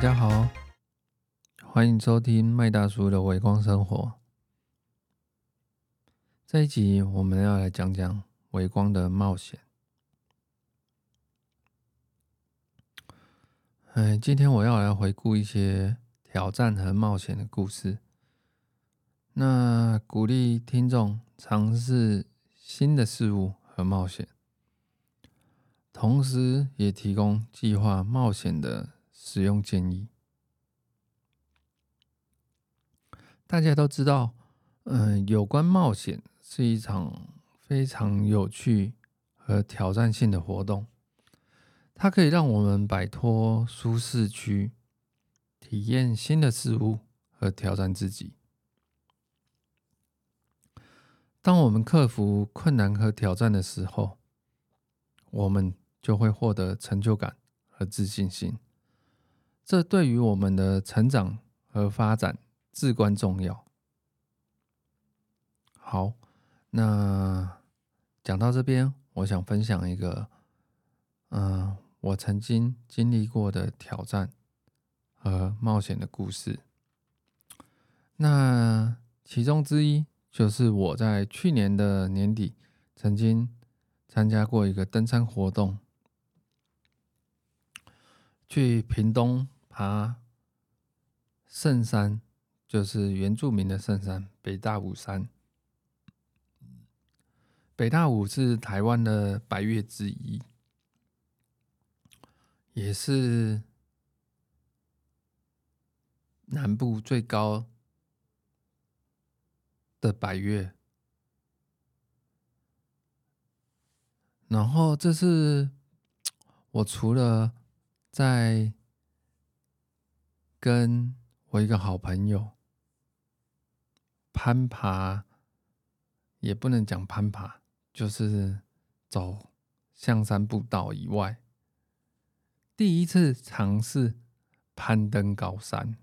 大家好，欢迎收听麦大叔的微光生活。这一集我们要来讲讲微光的冒险。哎，今天我要来回顾一些挑战和冒险的故事。那鼓励听众尝试新的事物和冒险，同时也提供计划冒险的使用建议。大家都知道，嗯，有关冒险是一场非常有趣和挑战性的活动，它可以让我们摆脱舒适区，体验新的事物和挑战自己。当我们克服困难和挑战的时候，我们就会获得成就感和自信心。这对于我们的成长和发展至关重要。好，那讲到这边，我想分享一个，嗯，我曾经经历过的挑战和冒险的故事。那其中之一。就是我在去年的年底曾经参加过一个登山活动，去屏东啊圣山，就是原住民的圣山北大武山。北大武是台湾的百岳之一，也是南部最高。的百越，然后这是我除了在跟我一个好朋友攀爬，也不能讲攀爬，就是走象山步道以外，第一次尝试攀登高山，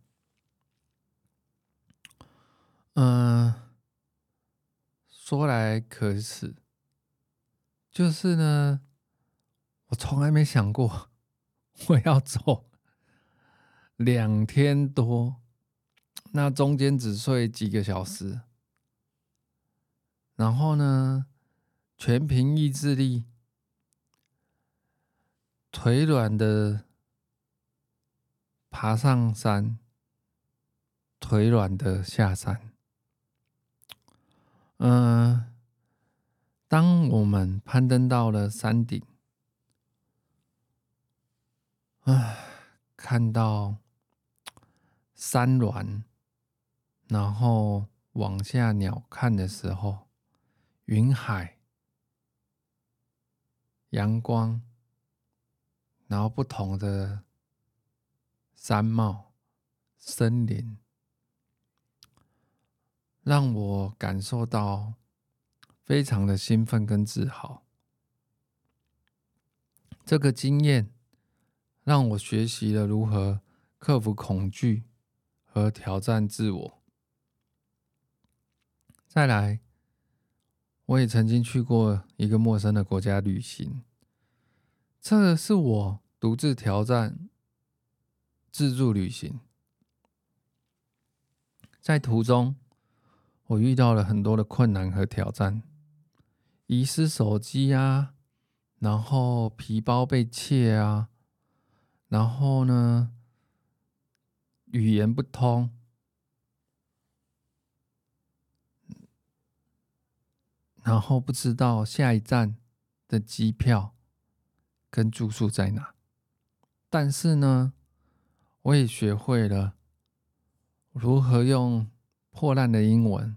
嗯。说来可耻，就是呢，我从来没想过我要走两天多，那中间只睡几个小时，然后呢，全凭意志力，腿软的爬上山，腿软的下山。嗯，当我们攀登到了山顶，唉，看到山峦，然后往下鸟看的时候，云海、阳光，然后不同的山貌、森林。让我感受到非常的兴奋跟自豪。这个经验让我学习了如何克服恐惧和挑战自我。再来，我也曾经去过一个陌生的国家旅行，这是我独自挑战自助旅行，在途中。我遇到了很多的困难和挑战，遗失手机啊，然后皮包被窃啊，然后呢，语言不通，然后不知道下一站的机票跟住宿在哪，但是呢，我也学会了如何用。破烂的英文，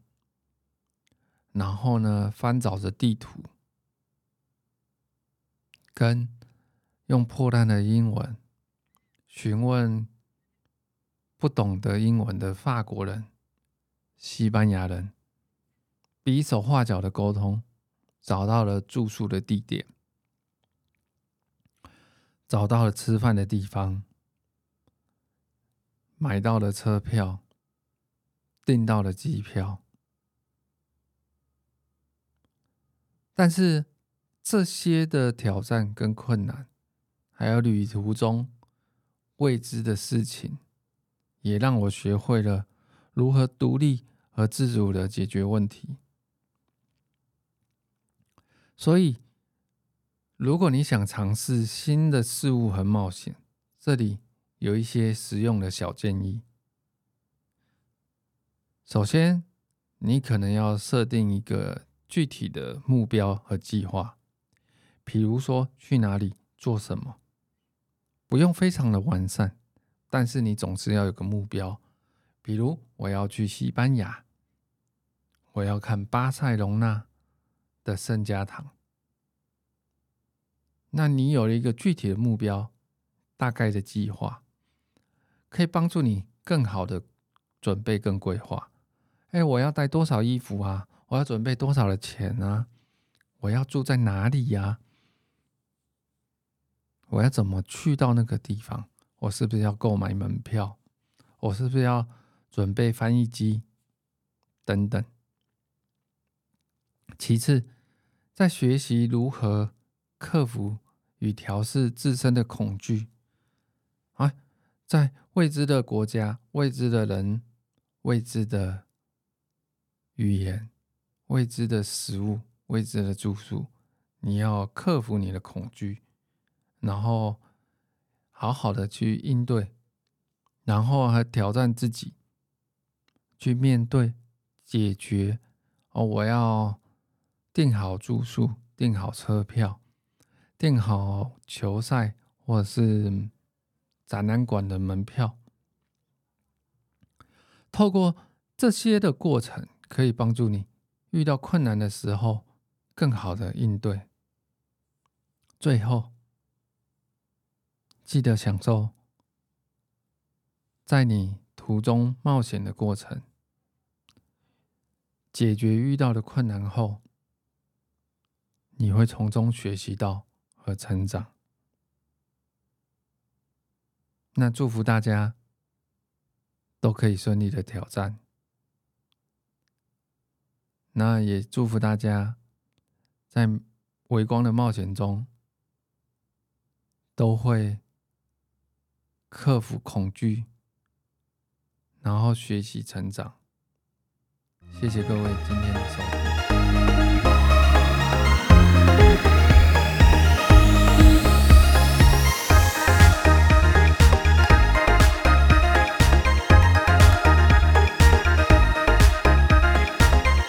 然后呢，翻找着地图，跟用破烂的英文询问不懂得英文的法国人、西班牙人，比手画脚的沟通，找到了住宿的地点，找到了吃饭的地方，买到了车票。订到了机票，但是这些的挑战跟困难，还有旅途中未知的事情，也让我学会了如何独立和自主的解决问题。所以，如果你想尝试新的事物和冒险，这里有一些实用的小建议。首先，你可能要设定一个具体的目标和计划，比如说去哪里、做什么，不用非常的完善，但是你总是要有个目标。比如，我要去西班牙，我要看巴塞隆纳的圣家堂。那你有了一个具体的目标，大概的计划，可以帮助你更好的准备跟规划。哎，我要带多少衣服啊？我要准备多少的钱啊？我要住在哪里呀？我要怎么去到那个地方？我是不是要购买门票？我是不是要准备翻译机？等等。其次，在学习如何克服与调试自身的恐惧啊，在未知的国家、未知的人、未知的。语言、未知的食物、未知的住宿，你要克服你的恐惧，然后好好的去应对，然后还挑战自己，去面对、解决。哦，我要订好住宿、订好车票、订好球赛或者是展览馆的门票，透过这些的过程。可以帮助你遇到困难的时候更好的应对。最后，记得享受在你途中冒险的过程，解决遇到的困难后，你会从中学习到和成长。那祝福大家都可以顺利的挑战。那也祝福大家，在微光的冒险中，都会克服恐惧，然后学习成长。谢谢各位今天的收听。